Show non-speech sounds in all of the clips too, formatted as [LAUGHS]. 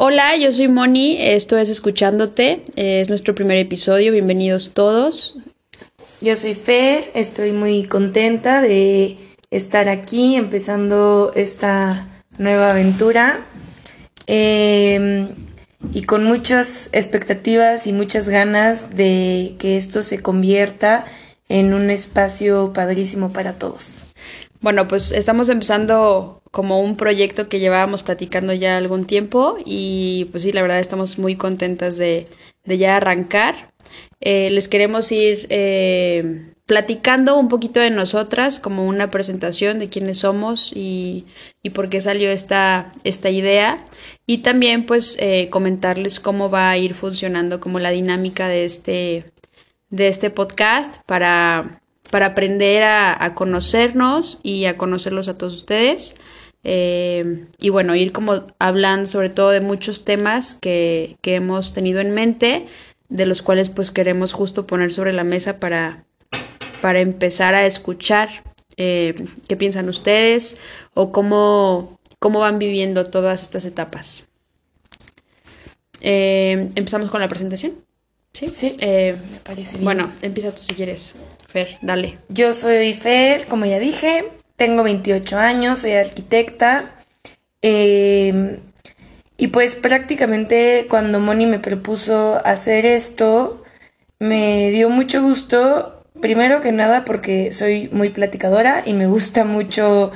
Hola, yo soy Moni, esto es Escuchándote, es nuestro primer episodio, bienvenidos todos. Yo soy Fer, estoy muy contenta de estar aquí empezando esta nueva aventura em, y con muchas expectativas y muchas ganas de que esto se convierta en un espacio padrísimo para todos. Bueno, pues estamos empezando como un proyecto que llevábamos platicando ya algún tiempo y pues sí, la verdad estamos muy contentas de, ya arrancar. Eh, les queremos ir eh, platicando un poquito de nosotras, como una presentación de quiénes somos y, y por qué salió esta, esta idea. Y también pues eh, comentarles cómo va a ir funcionando como la dinámica de este, de este podcast para para aprender a, conocernos y a conocerlos a todos ustedes. Eh, y bueno, ir como hablando sobre todo de muchos temas que, hemos tenido en mente, de los cuales pues queremos justo poner sobre la mesa para, para empezar a escuchar eh, qué piensan ustedes o cómo, cómo van viviendo todas estas etapas. Eh, Empezamos con la presentación. Sí, sí me parece bien. Bueno, empieza tú si quieres. Fer, dale. Yo soy Fer, como ya dije, tengo 28 años, soy arquitecta. Em, y pues prácticamente cuando Moni me propuso hacer esto, me dio mucho gusto, primero que nada porque soy muy platicadora y me gusta mucho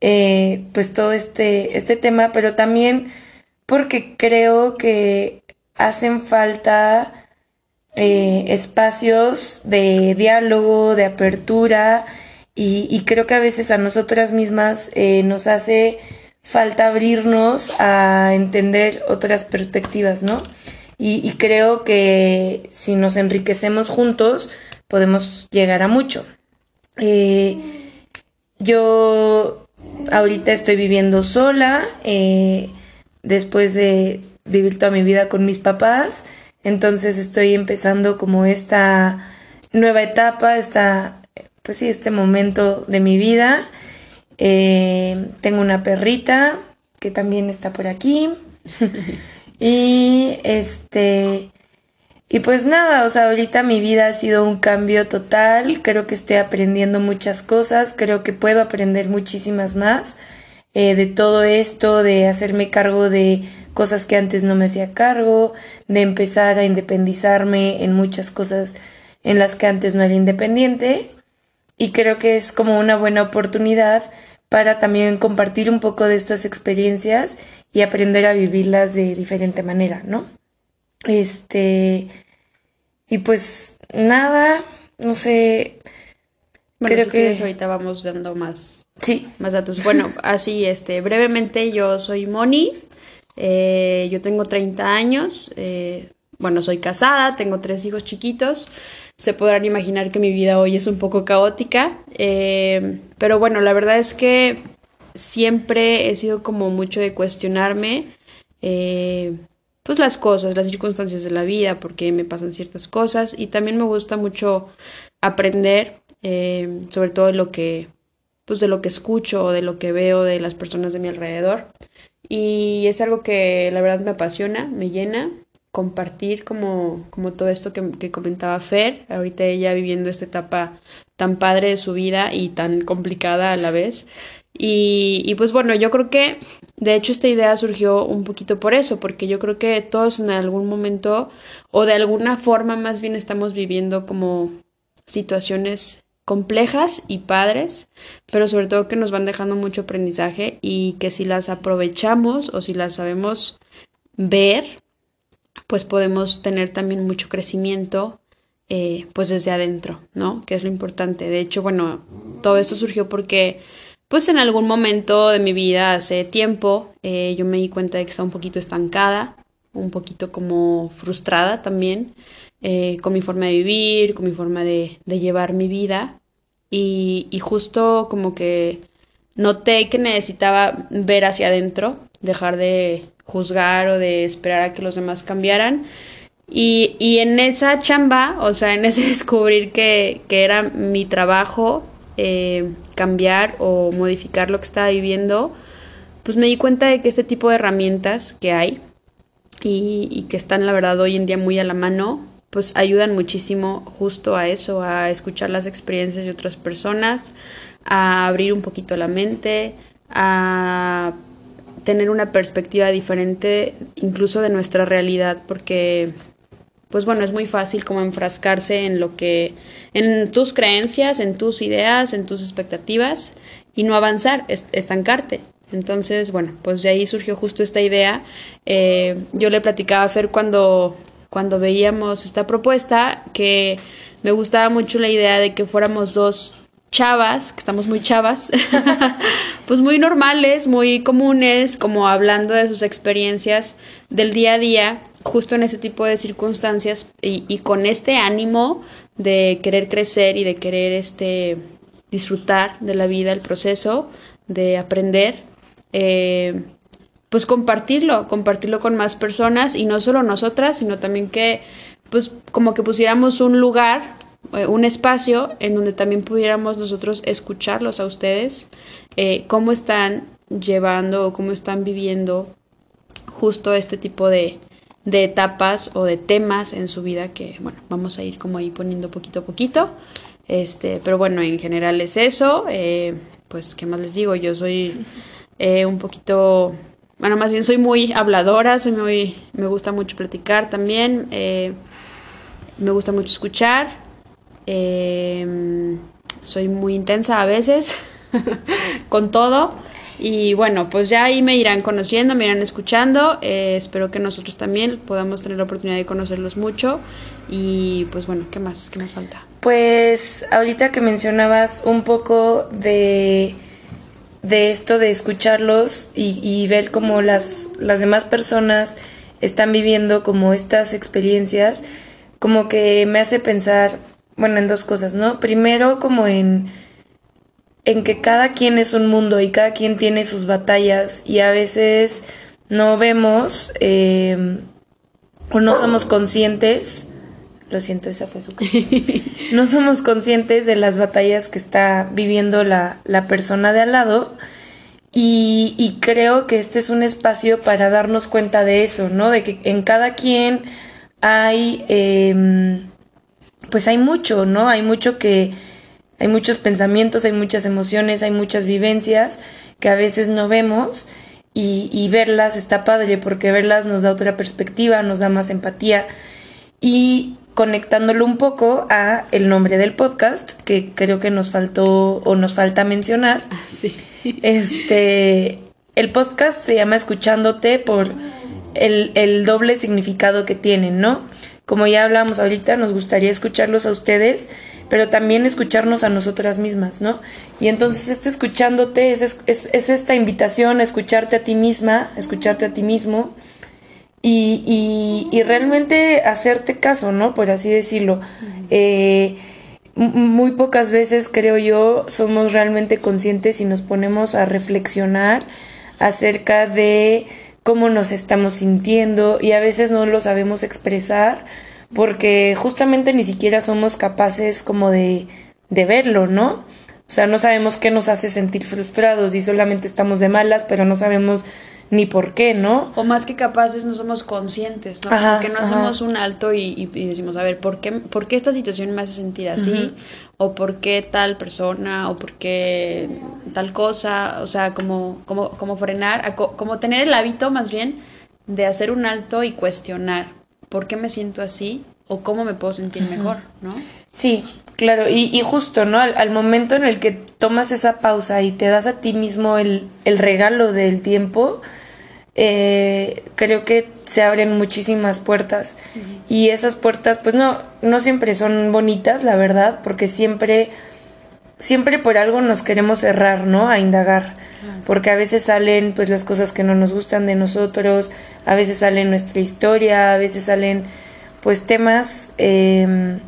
eh, pues todo este, este tema, pero también porque creo que hacen falta eh, espacios de diálogo, de apertura y, creo que a veces a nosotras mismas eh, nos hace falta abrirnos a entender otras perspectivas, ¿no? Y, creo que si nos enriquecemos juntos podemos llegar a mucho. Eh, yo ahorita estoy viviendo sola, después de vivir toda mi vida con mis papás. Entonces estoy empezando como esta nueva etapa, esta, pues sí, este momento de mi vida. Eh, tengo una perrita que también está por aquí. [LAUGHS] y este, y pues nada, o sea, ahorita mi vida ha sido un cambio total. Creo que estoy aprendiendo muchas cosas. Creo que puedo aprender muchísimas más eh, de todo esto, de hacerme cargo de cosas que antes no me hacía cargo, de empezar a independizarme en muchas cosas en las que antes no era independiente. Y creo que es como una buena oportunidad para también compartir un poco de estas experiencias y aprender a vivirlas de diferente manera, ¿no? Este. Y pues nada, no sé. Bueno, creo que ahorita vamos dando más, sí. más datos. Bueno, así, este, brevemente, yo soy Moni, eh, yo tengo 30 años, eh, bueno, soy casada, tengo tres hijos chiquitos. Se podrán imaginar que mi vida hoy es un poco caótica, eh, pero bueno, la verdad es que siempre he sido como mucho de cuestionarme pues las cosas, las circunstancias de la vida, porque me pasan ciertas cosas y también me gusta mucho aprender sobre todo de lo que pues de lo que escucho o de lo que veo de las personas de mi alrededor. Y es algo que la verdad me apasiona, me llena compartir como, como todo esto que, comentaba Fer, ahorita ella viviendo esta etapa tan padre de su vida y tan complicada a la vez. Y, y, pues bueno, yo creo que de hecho esta idea surgió un poquito por eso, porque yo creo que todos en algún momento o de alguna forma más bien estamos viviendo como situaciones complejas y padres, pero sobre todo que nos van dejando mucho aprendizaje y que si las aprovechamos o si las sabemos ver, pues podemos tener también mucho crecimiento eh, pues desde adentro, ¿no? Que es lo importante. De hecho, bueno, todo esto surgió porque pues en algún momento de mi vida hace tiempo eh, yo me di cuenta de que estaba un poquito estancada, un poquito como frustrada también eh, con mi forma de vivir, con mi forma de, de llevar mi vida y, justo como que noté que necesitaba ver hacia adentro, dejar de juzgar o de esperar a que los demás cambiaran. Y, y en esa chamba, o sea, en ese [LAUGHS] descubrir que, que era mi trabajo eh, cambiar o modificar lo que estaba viviendo, pues me di cuenta de que este tipo de herramientas que hay, y, y que están la verdad hoy en día muy a la mano, pues ayudan muchísimo justo a eso, a escuchar las experiencias de otras personas, a abrir un poquito la mente, a tener una perspectiva diferente incluso de nuestra realidad, porque pues bueno, es muy fácil como enfrascarse en lo que, en tus creencias, en tus ideas, en tus expectativas y no avanzar, estancarte. Entonces, bueno, pues de ahí surgió justo esta idea. Eh, yo le platicaba a Fer cuando, cuando veíamos esta propuesta que me gustaba mucho la idea de que fuéramos dos chavas, que estamos muy chavas, [LAUGHS] pues muy normales, muy comunes, como hablando de sus experiencias del día a día justo en ese tipo de circunstancias y, con este ánimo de querer crecer y de querer este, disfrutar de la vida, el proceso, de aprender, eh, pues compartirlo, compartirlo con más personas y no solo nosotras, sino también que pues como que pusiéramos un lugar, eh, un espacio en donde también pudiéramos nosotros escucharlos a ustedes, eh, cómo están llevando o cómo están viviendo justo este tipo de, de etapas o de temas en su vida que, bueno, vamos a ir como ahí poniendo poquito a poquito. Este, pero bueno, en general es eso. Eh, pues, ¿qué más les digo? Yo soy un poquito, bueno, más bien soy muy habladora, soy muy, me gusta mucho platicar también, eh, me gusta mucho escuchar, soy muy intensa a veces [LAUGHS] con todo. Y bueno, pues ya ahí me irán conociendo, me irán escuchando. Eh, espero que nosotros también podamos tener la oportunidad de conocerlos mucho. Y pues bueno, ¿qué más? ¿Qué más falta? Pues ahorita que mencionabas un poco de, de esto de escucharlos y, ver cómo las, las demás personas están viviendo como estas experiencias, como que me hace pensar, bueno, en dos cosas, ¿no? Primero como en en que cada quien es un mundo y cada quien tiene sus batallas y a veces no vemos eh, o no somos conscientes, lo siento, esa fue su [LAUGHS] no somos conscientes de las batallas que está viviendo la, la persona de al lado y, y, creo que este es un espacio para darnos cuenta de eso, ¿no? De que en cada quien hay, eh, pues hay mucho, ¿no? Hay mucho que hay muchos pensamientos, hay muchas emociones, hay muchas vivencias que a veces no vemos y, verlas está padre porque verlas nos da otra perspectiva, nos da más empatía y conectándolo un poco a el nombre del podcast que creo que nos faltó o nos falta mencionar. Sí. Este, el podcast se llama Escuchándote por el, el doble significado que tienen, ¿no? Como ya hablamos ahorita, nos gustaría escucharlos a ustedes pero también escucharnos a nosotras mismas, ¿no? Y entonces este escuchándote es, es, esta invitación a escucharte a ti misma, a escucharte a ti mismo y, y, realmente hacerte caso, ¿no? Por así decirlo. Eh, muy pocas veces, creo yo, somos realmente conscientes y nos ponemos a reflexionar acerca de cómo nos estamos sintiendo y a veces no lo sabemos expresar porque justamente ni siquiera somos capaces como de, de verlo, ¿no? O sea, no sabemos qué nos hace sentir frustrados y solamente estamos de malas, pero no sabemos ni por qué, ¿no? O más que capaces, no somos conscientes, ¿no? Porque no hacemos un alto y, decimos, a ver, ¿por qué, ¿por qué esta situación me hace sentir así? O ¿por qué tal persona? ¿O por qué tal cosa? O sea, como, como, como frenar, como tener el hábito más bien de hacer un alto y cuestionar por qué me siento así o cómo me puedo sentir mejor, ¿no? Sí, claro, y, y justo, ¿no? Al, momento en el que tomas esa pausa y te das a ti mismo el, el regalo del tiempo, eh, creo que se abren muchísimas puertas. Y esas puertas pues no no siempre son bonitas la verdad porque siempre siempre por algo nos queremos cerrar no a indagar. Porque a veces salen pues las cosas que no nos gustan de nosotros, a veces sale nuestra historia, a veces salen pues temas em,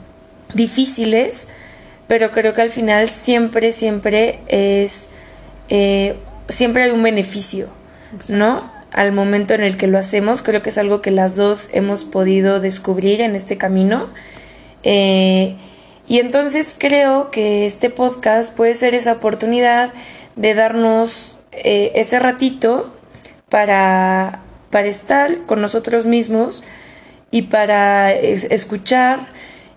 difíciles, pero creo que al final siempre, siempre es, eh, siempre hay un beneficio, ¿no? Al momento en el que lo hacemos, creo que es algo que las dos hemos podido descubrir en este camino. Eh, y entonces creo que este podcast puede ser esa oportunidad de darnos eh, ese ratito para, para estar con nosotros mismos y para escuchar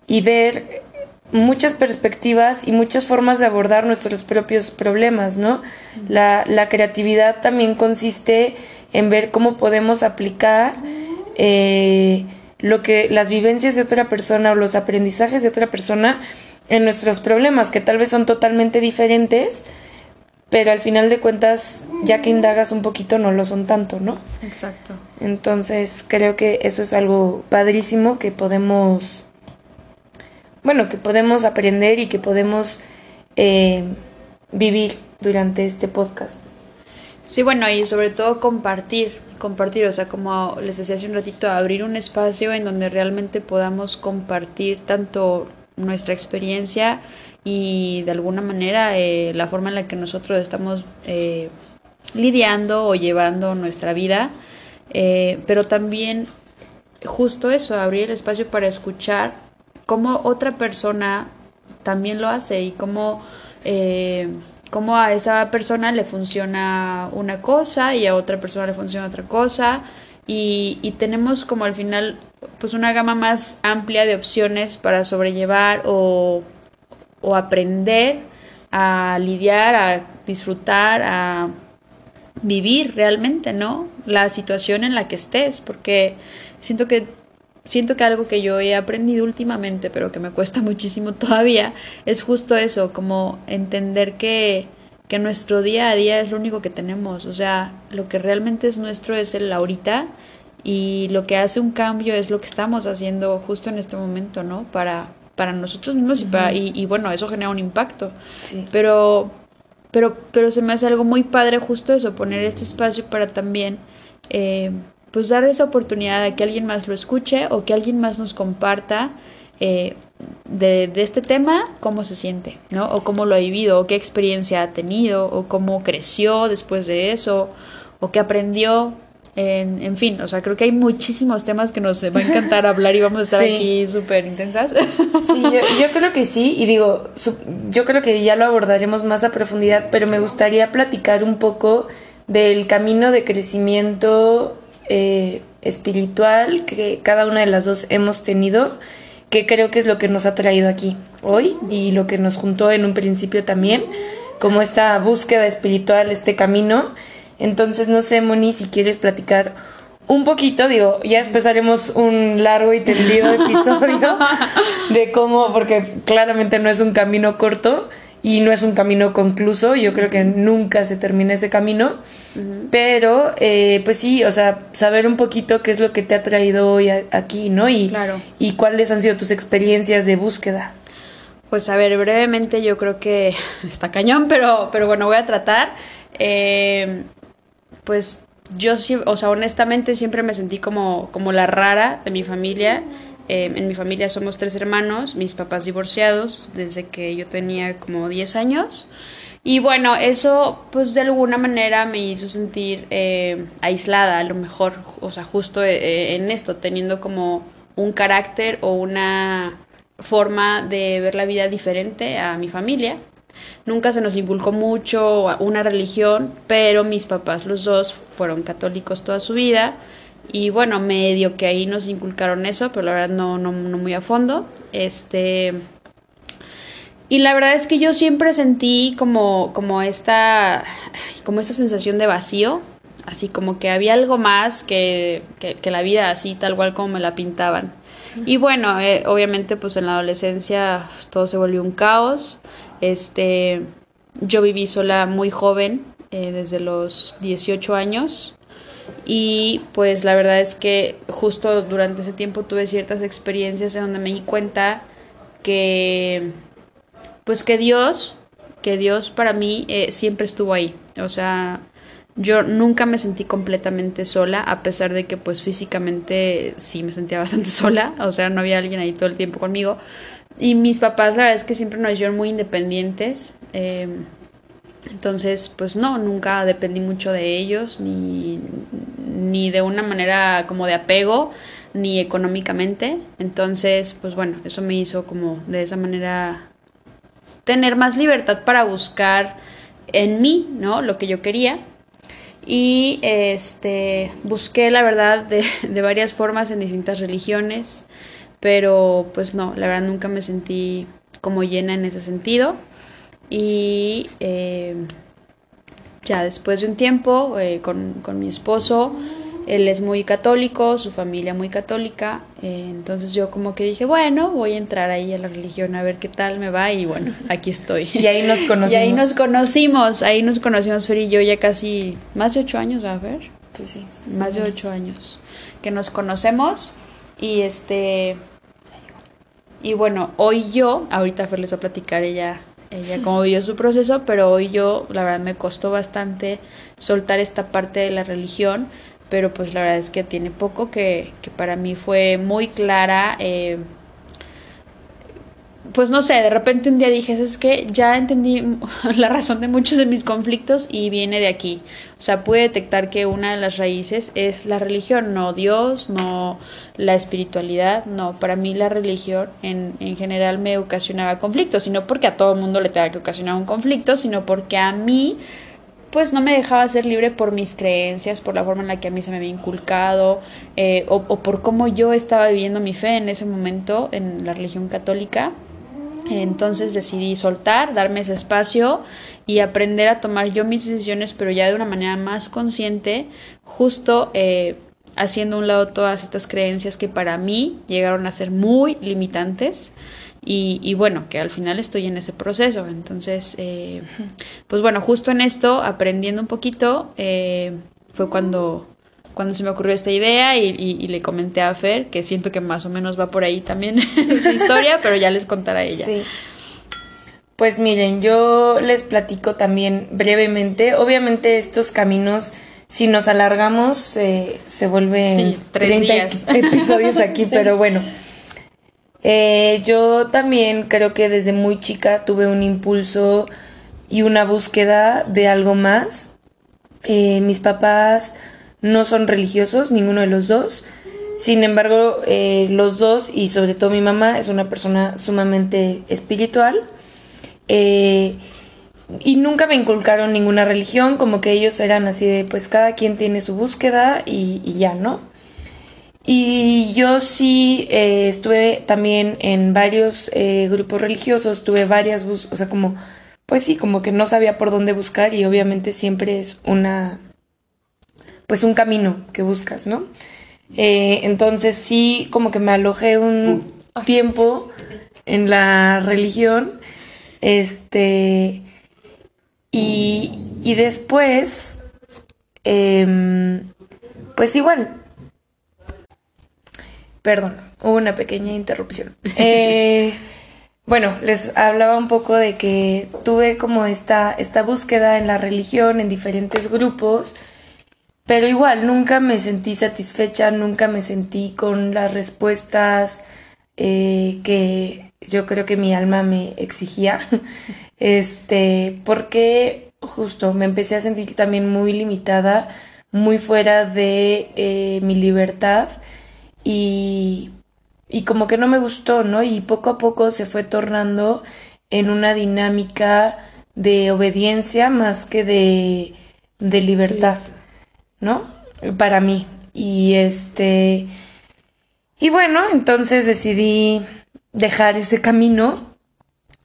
y ver muchas perspectivas y muchas formas de abordar nuestros propios problemas, ¿no? La, creatividad también consiste en ver cómo podemos aplicar eh, lo que las vivencias de otra persona o los aprendizajes de otra persona en nuestros problemas, que tal vez son totalmente diferentes, pero al final de cuentas, ya que indagas un poquito, no lo son tanto, ¿no? Exacto. Entonces, creo que eso es algo padrísimo que podemos, bueno, que podemos aprender y que podemos eh, vivir durante este podcast. Sí, bueno, y sobre todo compartir, compartir, o sea, como les decía hace un ratito, abrir un espacio en donde realmente podamos compartir tanto nuestra experiencia y de alguna manera eh, la forma en la que nosotros estamos eh, lidiando o llevando nuestra vida, eh, pero también justo eso, abrir el espacio para escuchar cómo otra persona también lo hace y cómo, cómo a esa persona le funciona una cosa y a otra persona le funciona otra cosa y, y tenemos como al final pues una gama más amplia de opciones para sobrellevar o, o aprender a lidiar, a disfrutar, a vivir realmente, ¿no? La situación en la que estés, porque siento que siento que algo que yo he aprendido últimamente, pero que me cuesta muchísimo [LAUGHS] todavía, es justo eso, como entender que que nuestro día a día es lo único que tenemos, o sea, lo que realmente es nuestro es el ahorita y lo que hace un cambio es lo que estamos haciendo justo en este momento, ¿no? Para, para nosotros mismos y, para, y, bueno, eso genera un impacto. Sí. Pero, pero, pero se me hace algo muy padre justo eso, poner este espacio para también, eh, pues dar esa oportunidad de que alguien más lo escuche o que alguien más nos comparta eh, de, de, este tema, cómo se siente, ¿no? O cómo lo ha vivido, o qué experiencia ha tenido, o cómo creció después de eso, o qué aprendió en, en, fin, o sea, creo que hay muchísimos temas que nos va a encantar [LAUGHS] hablar y vamos a estar aquí súper intensas. Sí, yo, [LAUGHS] creo que sí, y digo, yo creo que ya lo abordaremos más a profundidad, pero me gustaría platicar un poco del camino de crecimiento eh, espiritual que cada una de las dos hemos tenido, que creo que es lo que nos ha traído aquí hoy y lo que nos juntó en un principio también, como esta búsqueda espiritual, este camino. Entonces, no sé, Moni, si quieres platicar un poquito, digo, ya después haremos un largo y tendido [LAUGHS] episodio de cómo, porque claramente no es un camino corto y no es un camino concluso, yo creo que nunca se termina ese camino, pero eh, pues sí, o sea, saber un poquito qué es lo que te ha traído hoy aquí, ¿no? Y, y cuáles han sido tus experiencias de búsqueda. Pues a ver, brevemente yo creo que [LAUGHS] está cañón, pero, pero bueno, voy a tratar. Eh, pues yo, o sea, honestamente siempre me sentí como, como la rara de mi familia. Eh, en mi familia somos tres hermanos, mis papás divorciados desde que yo tenía como 10 años. Y bueno, eso pues de alguna manera me hizo sentir eh, aislada, a lo mejor, o sea, justo eh, en esto, teniendo como un carácter o una forma de ver la vida diferente a mi familia. Nunca se nos inculcó mucho una religión, pero mis papás los dos fueron católicos toda su vida y bueno, medio que ahí nos inculcaron eso, pero la verdad no, no, no muy a fondo. Este y la verdad es que yo siempre sentí como, como esta como esta sensación de vacío, así como que había algo más que, que, la vida así tal cual como me la pintaban. Y bueno, eh, obviamente pues en la adolescencia todo se volvió un caos. Este, yo viví sola muy joven, eh, desde los 18 años. Y pues la verdad es que justo durante ese tiempo tuve ciertas experiencias en donde me di cuenta que pues que Dios, que Dios para mí eh, siempre estuvo ahí. O sea, yo nunca me sentí completamente sola, a pesar de que pues físicamente sí me sentía [LAUGHS] bastante sola, o sea, no había alguien ahí todo el tiempo conmigo, y mis papás, la verdad es que siempre nos hicieron muy independientes. Em, entonces, pues no, nunca dependí mucho de ellos, ni, ni de una manera como de apego, ni económicamente. Entonces, pues bueno, eso me hizo como de esa manera tener más libertad para buscar en mí, ¿no? Lo que yo quería. Y este busqué la verdad de, de varias formas en distintas religiones, pero pues no, la verdad nunca me sentí como llena en ese sentido. Y eh, ya después de un tiempo eh, con, con, mi esposo, él es muy católico, su familia muy católica, eh, entonces yo como que dije, bueno, voy a entrar ahí a la religión a ver qué tal me va y bueno, aquí estoy. [LAUGHS] [LAUGHS] y ahí nos conocimos. Y ahí nos conocimos, ahí nos conocimos Fer y yo ya casi más de ocho años, ¿va a ver? Pues sí. Más de ocho años que nos conocemos y este... Y bueno, hoy yo, ahorita Fer les va a platicar ella ella cómo vivió su proceso, pero hoy yo, la verdad, me costó bastante soltar esta parte de la religión, pero pues la verdad es que tiene poco que, que para mí fue muy clara. Eh, pues no sé, de repente un día dije, es que ya entendí [LAUGHS] la razón de muchos de mis conflictos y viene de aquí. O sea, pude detectar que una de las raíces es la religión, no Dios, no la espiritualidad, no. Para mí la religión en, en general me ocasionaba conflictos, y no porque a todo el mundo le tenga que ocasionar un conflicto, sino porque a mí pues no me dejaba ser libre por mis creencias, por la forma en la que a mí se me había inculcado, eh, o, o por cómo yo estaba viviendo mi fe en ese momento en la religión católica. Entonces decidí soltar, darme ese espacio y aprender a tomar yo mis decisiones, pero ya de una manera más consciente, justo eh, haciendo a un lado todas estas creencias que para mí llegaron a ser muy limitantes. Y, y bueno, que al final estoy en ese proceso. Entonces, eh, pues bueno, justo en esto, aprendiendo un poquito, eh, fue cuando cuando se me ocurrió esta idea y, y, y, le comenté a Fer, que siento que más o menos va por ahí también [LAUGHS] su historia, pero ya les contará ella. Sí. Pues miren, yo les platico también brevemente. Obviamente estos caminos, si nos alargamos, eh, se vuelven sí, 30 días. episodios aquí, [LAUGHS] sí. pero bueno. Eh, yo también creo que desde muy chica tuve un impulso y una búsqueda de algo más. Eh, mis papás no son religiosos, ninguno de los dos. Sin embargo, eh, los dos, y sobre todo mi mamá, es una persona sumamente espiritual. Eh, y nunca me inculcaron ninguna religión, como que ellos eran así de, pues cada quien tiene su búsqueda y, ya, ¿no? Y yo sí eh, estuve también en varios eh, grupos religiosos, tuve varias, o sea, como, pues sí, como que no sabía por dónde buscar y obviamente siempre es una, pues un camino que buscas, ¿no? Eh, entonces sí, como que me alojé un tiempo en la religión, este, y, y después, eh, pues igual, perdón, hubo una pequeña interrupción. [LAUGHS] Eh, bueno, les hablaba un poco de que tuve como esta, esta búsqueda en la religión, en diferentes grupos, pero igual nunca me sentí satisfecha, nunca me sentí con las respuestas eh, que yo creo que mi alma me exigía. [LAUGHS] Este, porque justo me empecé a sentir también muy limitada, muy fuera de eh, mi libertad y, y como que no me gustó, ¿no? Y poco a poco se fue tornando en una dinámica de obediencia más que de, de libertad. ¿No? Para mí. Y este. Y bueno, entonces decidí dejar ese camino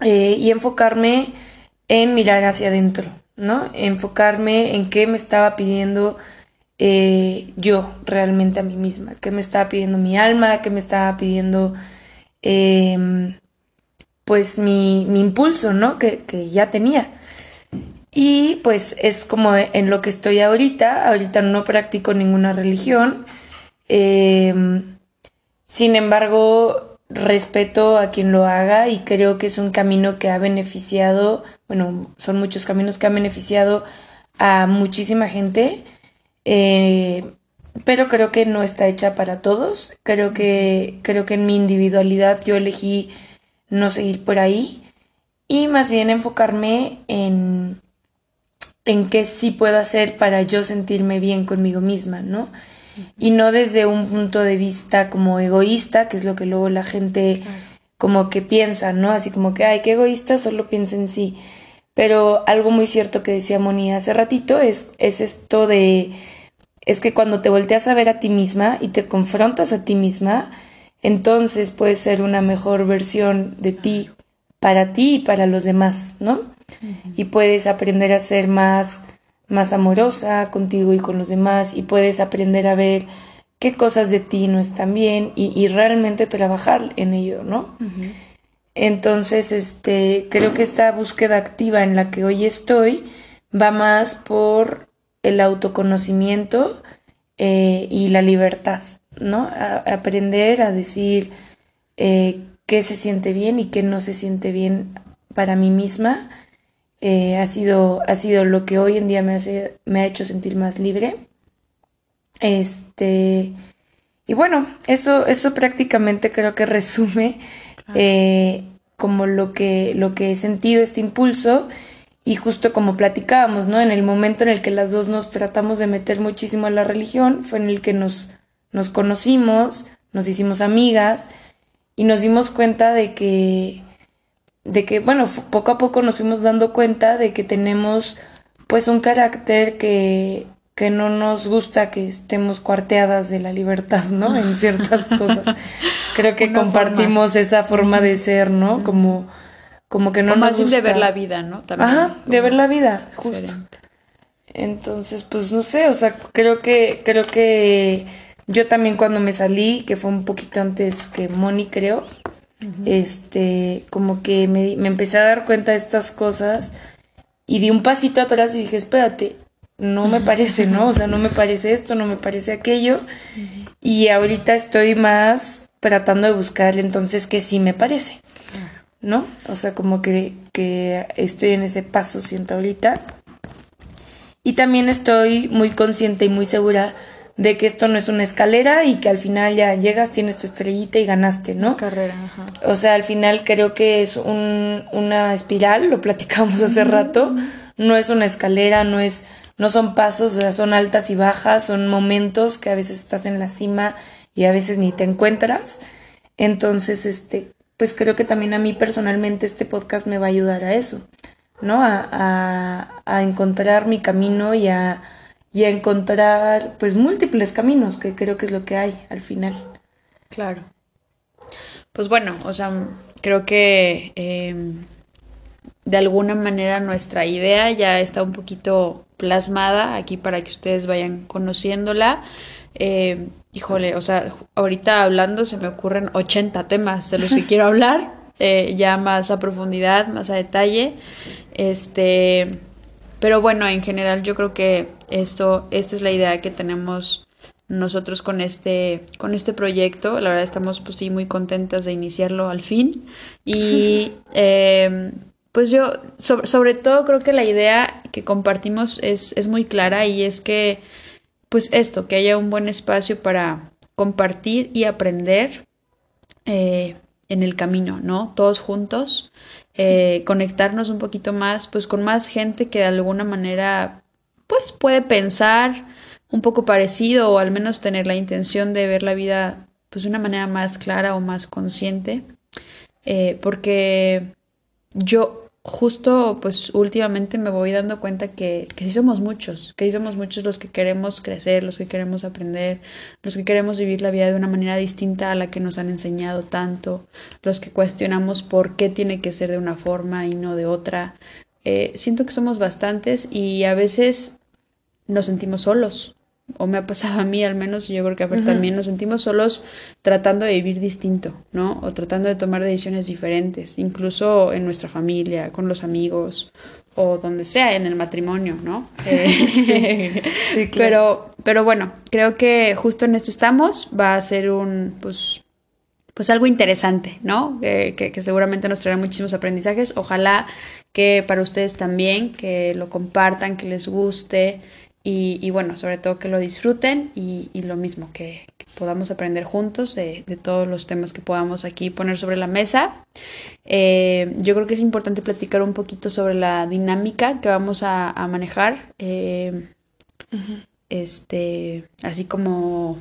eh, y enfocarme en mirar hacia adentro, ¿no? Enfocarme en qué me estaba pidiendo eh, yo realmente a mí misma, qué me estaba pidiendo mi alma, qué me estaba pidiendo eh, pues mi, mi impulso, ¿no? Que, que ya tenía. Y pues es como en lo que estoy ahorita. Ahorita no practico ninguna religión. Eh, sin embargo, respeto a quien lo haga y creo que es un camino que ha beneficiado, bueno, son muchos caminos que han beneficiado a muchísima gente. Eh, pero creo que no está hecha para todos. Creo que, creo que en mi individualidad yo elegí no seguir por ahí y más bien enfocarme en, en qué sí puedo hacer para yo sentirme bien conmigo misma, ¿no? Y no desde un punto de vista como egoísta, que es lo que luego la gente como que piensa, ¿no? Así como que, ay, qué egoísta, solo piensa en sí. Pero algo muy cierto que decía Moni hace ratito es, es esto de, es que cuando te volteas a ver a ti misma y te confrontas a ti misma, entonces puedes ser una mejor versión de ti para ti y para los demás, ¿no? Y puedes aprender a ser más, más amorosa contigo y con los demás y puedes aprender a ver qué cosas de ti no están bien y, realmente trabajar en ello, ¿no? Entonces, este, creo que esta búsqueda activa en la que hoy estoy va más por el autoconocimiento eh, y la libertad, ¿no? aprender a decir eh, qué se siente bien y qué no se siente bien para mí misma. Eh, ha, sido, ha sido lo que hoy en día me, hace, me ha hecho sentir más libre. Este, y bueno, eso, eso prácticamente creo que resume eh, como lo que, lo que he sentido, este impulso. Y justo como platicábamos, ¿no? En el momento en el que las dos nos tratamos de meter muchísimo a la religión, fue en el que nos, nos conocimos, nos hicimos amigas y nos dimos cuenta de que, de que, bueno, poco a poco nos fuimos dando cuenta de que tenemos pues un carácter que que no nos gusta que estemos cuarteadas de la libertad, ¿no? En [LAUGHS] ciertas cosas. Creo que compartimos esa forma de ser, ¿no? Como, como que no nos gusta. de ver la vida, ¿no? También, Ajá, de ver la vida, justo. Entonces, pues no sé, o sea, creo que, creo que yo también cuando me salí, que fue un poquito antes que Moni, creo, este, como que me, me empecé a dar cuenta de estas cosas y di un pasito atrás y dije, espérate, no me parece, ¿no? O sea, no me parece esto, no me parece aquello. Y ahorita estoy más tratando de buscar entonces que sí me parece, ¿no? O sea, como que, que estoy en ese paso, siento ahorita. Y también estoy muy consciente y muy segura de que esto no es una escalera y que al final ya llegas, tienes tu estrellita y ganaste, ¿no? Carrera, ajá. O sea, al final creo que es un, una espiral, lo platicamos hace rato, no es una escalera, no es no son pasos, o sea, son altas y bajas, son momentos que a veces estás en la cima y a veces ni te encuentras. Entonces, este, pues creo que también a mí personalmente este podcast me va a ayudar a eso, ¿no? A, a, encontrar mi camino y a, y a encontrar, pues, múltiples caminos, que creo que es lo que hay al final. Claro. Pues bueno, o sea, creo que em, de alguna manera nuestra idea ya está un poquito plasmada aquí para que ustedes vayan conociéndola. Eh, híjole, o sea, ahorita hablando se me ocurren 80 temas de los que quiero [LAUGHS] hablar, eh, ya más a profundidad, más a detalle. Este, pero bueno, en general yo creo que esto, esta es la idea que tenemos nosotros con este, con este proyecto. La verdad estamos pues sí muy contentas de iniciarlo al fin. Y [LAUGHS] eh, pues yo, sobre, todo creo que la idea que compartimos es, es muy clara y es que, pues esto, que haya un buen espacio para compartir y aprender eh, en el camino, ¿no? Todos juntos, eh, conectarnos un poquito más, pues con más gente que de alguna manera, pues puede pensar un poco parecido o al menos tener la intención de ver la vida, pues de una manera más clara o más consciente, eh, porque yo justo pues últimamente me voy dando cuenta que, que sí somos muchos, que sí somos muchos los que queremos crecer, los que queremos aprender, los que queremos vivir la vida de una manera distinta a la que nos han enseñado tanto, los que cuestionamos por qué tiene que ser de una forma y no de otra. Eh, siento que somos bastantes y a veces nos sentimos solos, o me ha pasado a mí al menos, y yo creo que a ver también nos sentimos solos tratando de vivir distinto, ¿no? O tratando de tomar decisiones diferentes, incluso en nuestra familia, con los amigos, o donde sea, en el matrimonio, ¿no? [LAUGHS] Eh, sí, [LAUGHS] pero, pero bueno, creo que justo en esto estamos, va a ser un, pues, pues algo interesante, ¿no? que, que, seguramente nos traerá muchísimos aprendizajes. Ojalá que para ustedes también, que lo compartan, que les guste, y, bueno, sobre todo que lo disfruten y, lo mismo, que, podamos aprender juntos de, todos los temas que podamos aquí poner sobre la mesa. Eh, yo creo que es importante platicar un poquito sobre la dinámica que vamos a, manejar. Eh, este, así como,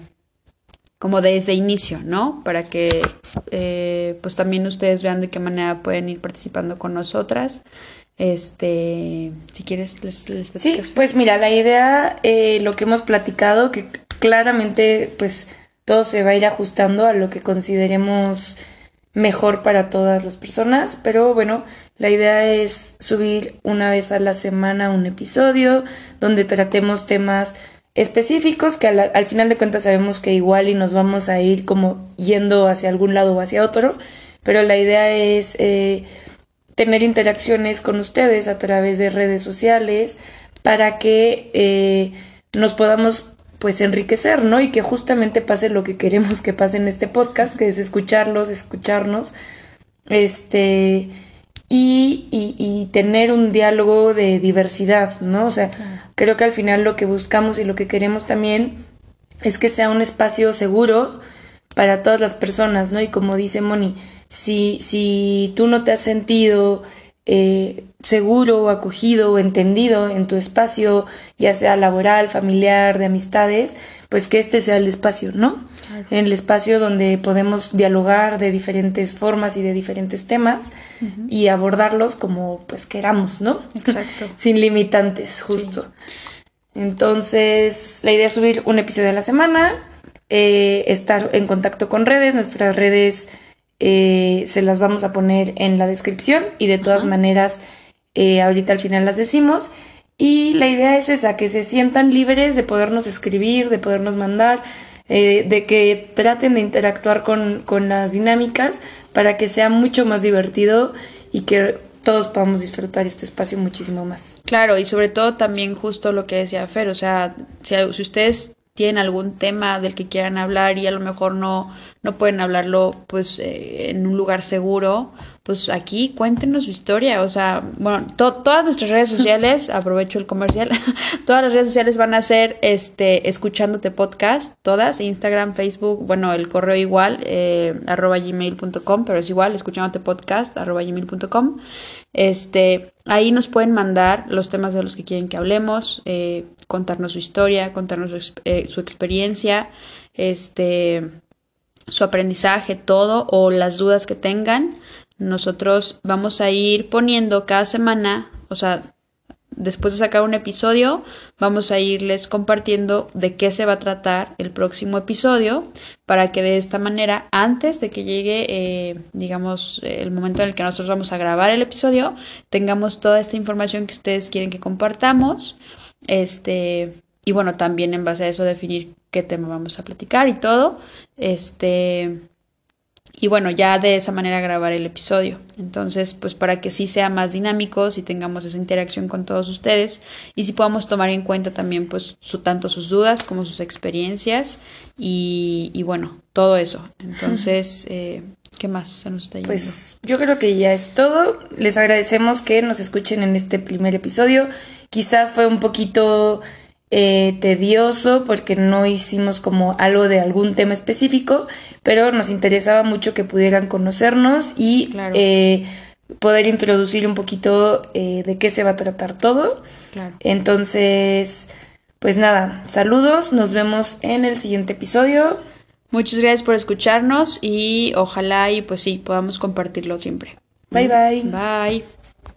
como desde inicio, ¿no? Para que eh, pues también ustedes vean de qué manera pueden ir participando con nosotras. Este, si quieres, les, les Sí, pues mira, la idea, eh, lo que hemos platicado, que claramente, pues todo se va a ir ajustando a lo que consideremos mejor para todas las personas, pero bueno, la idea es subir una vez a la semana un episodio donde tratemos temas específicos que al, final de cuentas sabemos que igual y nos vamos a ir como yendo hacia algún lado o hacia otro, pero la idea es eh, tener interacciones con ustedes a través de redes sociales para que eh, nos podamos pues enriquecer, ¿no? Y que justamente pase lo que queremos que pase en este podcast, que es escucharlos, escucharnos, este, y, y, tener un diálogo de diversidad, ¿no? O sea, creo que al final lo que buscamos y lo que queremos también es que sea un espacio seguro para todas las personas, ¿no? Y como dice Moni, si, si tú no te has sentido eh, seguro acogido o entendido en tu espacio, ya sea laboral, familiar, de amistades, pues que este sea el espacio, ¿no? En el espacio donde podemos dialogar de diferentes formas y de diferentes temas y abordarlos como pues queramos, ¿no? Exacto. [LAUGHS] Sin limitantes, justo. Entonces, la idea es subir un episodio a la semana, eh, estar en contacto con redes, nuestras redes eh, se las vamos a poner en la descripción y de todas maneras eh, ahorita al final las decimos. Y la idea es esa, que se sientan libres de podernos escribir, de podernos mandar, eh, de que traten de interactuar con, con las dinámicas para que sea mucho más divertido y que todos podamos disfrutar este espacio muchísimo más. Claro, y sobre todo también justo lo que decía Fer, o sea, si, si ustedes tienen algún tema del que quieran hablar y a lo mejor no, no pueden hablarlo pues eh, en un lugar seguro, pues aquí cuéntenos su historia. O sea, bueno, todas nuestras redes sociales, [LAUGHS] aprovecho el comercial, [LAUGHS] todas las redes sociales van a ser este, escuchándote podcast, todas, Instagram, Facebook, bueno, el correo igual, eh, arroba gmail.com, pero es igual, escuchándote podcast, arroba gmail.com. Este, ahí nos pueden mandar los temas de los que quieren que hablemos, eh, contarnos su historia, contarnos su, eh, su experiencia, este, su aprendizaje, todo, o las dudas que tengan. Nosotros vamos a ir poniendo cada semana, o sea, después de sacar un episodio, vamos a irles compartiendo de qué se va a tratar el próximo episodio para que de esta manera, antes de que llegue, eh, digamos, el momento en el que nosotros vamos a grabar el episodio, tengamos toda esta información que ustedes quieren que compartamos este, y bueno, también en base a eso definir qué tema vamos a platicar y todo. Este, y bueno, ya de esa manera grabar el episodio. Entonces, pues para que sí sea más dinámico, si tengamos esa interacción con todos ustedes y si podamos tomar en cuenta también pues su, tanto sus dudas como sus experiencias y, y bueno, todo eso. Entonces, eh, ¿Qué más se nos está yendo? Pues yo creo que ya es todo. Les agradecemos que nos escuchen en este primer episodio. Quizás fue un poquito eh, tedioso porque no hicimos como algo de algún tema específico, pero nos interesaba mucho que pudieran conocernos y eh, poder introducir un poquito eh, de qué se va a tratar todo. Entonces, pues nada, saludos, nos vemos en el siguiente episodio. Muchas gracias por escucharnos y ojalá y pues sí, podamos compartirlo siempre. Bye bye. Bye.